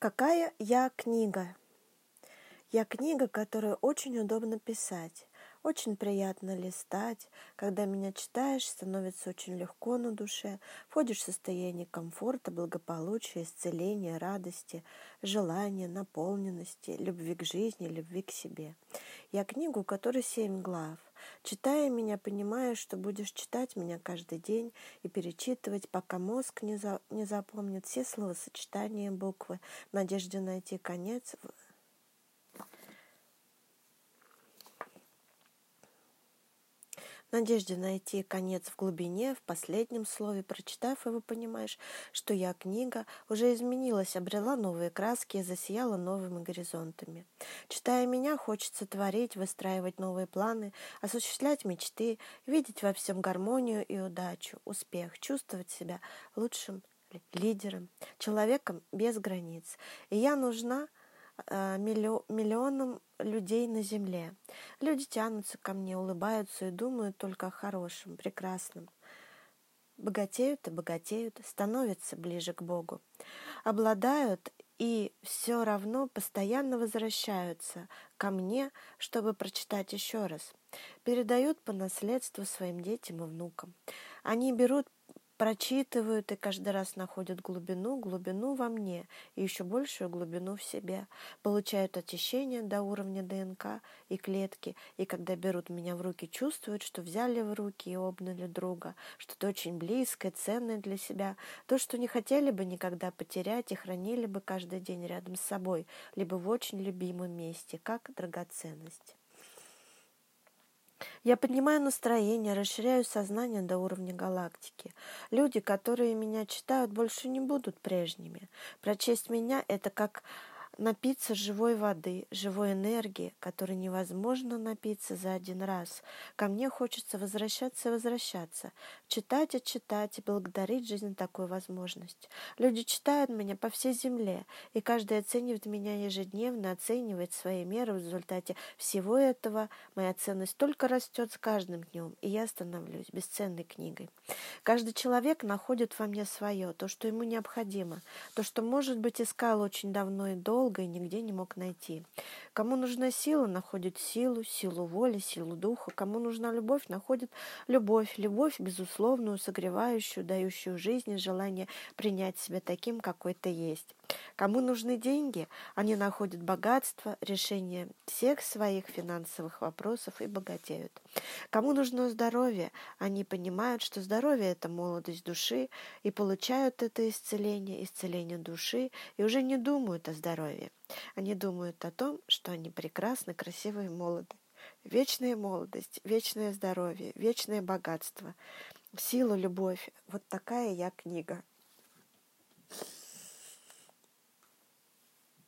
Какая я книга? Я книга, которую очень удобно писать. Очень приятно листать. Когда меня читаешь, становится очень легко на душе. Входишь в состояние комфорта, благополучия, исцеления, радости, желания, наполненности, любви к жизни, любви к себе. Я книгу, у которой семь глав. Читая меня, понимаешь, что будешь читать меня каждый день и перечитывать, пока мозг не, за, не запомнит все словосочетания буквы, в надежде найти конец надежде найти конец в глубине, в последнем слове, прочитав его, понимаешь, что я книга уже изменилась, обрела новые краски и засияла новыми горизонтами. Читая меня, хочется творить, выстраивать новые планы, осуществлять мечты, видеть во всем гармонию и удачу, успех, чувствовать себя лучшим лидером, человеком без границ. И я нужна миллионам людей на земле. Люди тянутся ко мне, улыбаются и думают только о хорошем, прекрасном. Богатеют и богатеют, становятся ближе к Богу. Обладают и все равно постоянно возвращаются ко мне, чтобы прочитать еще раз. Передают по наследству своим детям и внукам. Они берут прочитывают и каждый раз находят глубину, глубину во мне и еще большую глубину в себе, получают очищение до уровня ДНК и клетки, и когда берут меня в руки, чувствуют, что взяли в руки и обняли друга, что-то очень близкое, ценное для себя, то, что не хотели бы никогда потерять и хранили бы каждый день рядом с собой, либо в очень любимом месте, как драгоценность. Я поднимаю настроение, расширяю сознание до уровня галактики. Люди, которые меня читают, больше не будут прежними. Прочесть меня — это как напиться живой воды, живой энергии, которой невозможно напиться за один раз. Ко мне хочется возвращаться и возвращаться, читать и читать и благодарить жизнь такую возможность. Люди читают меня по всей земле, и каждый оценивает меня ежедневно, оценивает свои меры. В результате всего этого моя ценность только растет с каждым днем, и я становлюсь бесценной книгой. Каждый человек находит во мне свое, то, что ему необходимо, то, что, может быть, искал очень давно и долго, долго и нигде не мог найти. Кому нужна сила, находит силу, силу воли, силу духа. Кому нужна любовь, находит любовь. Любовь, безусловную, согревающую, дающую жизнь и желание принять себя таким, какой ты есть. Кому нужны деньги, они находят богатство, решение всех своих финансовых вопросов и богатеют. Кому нужно здоровье, они понимают, что здоровье – это молодость души, и получают это исцеление, исцеление души, и уже не думают о здоровье. Они думают о том, что они прекрасны, красивы и молоды. Вечная молодость, вечное здоровье, вечное богатство, сила, любовь. Вот такая я книга.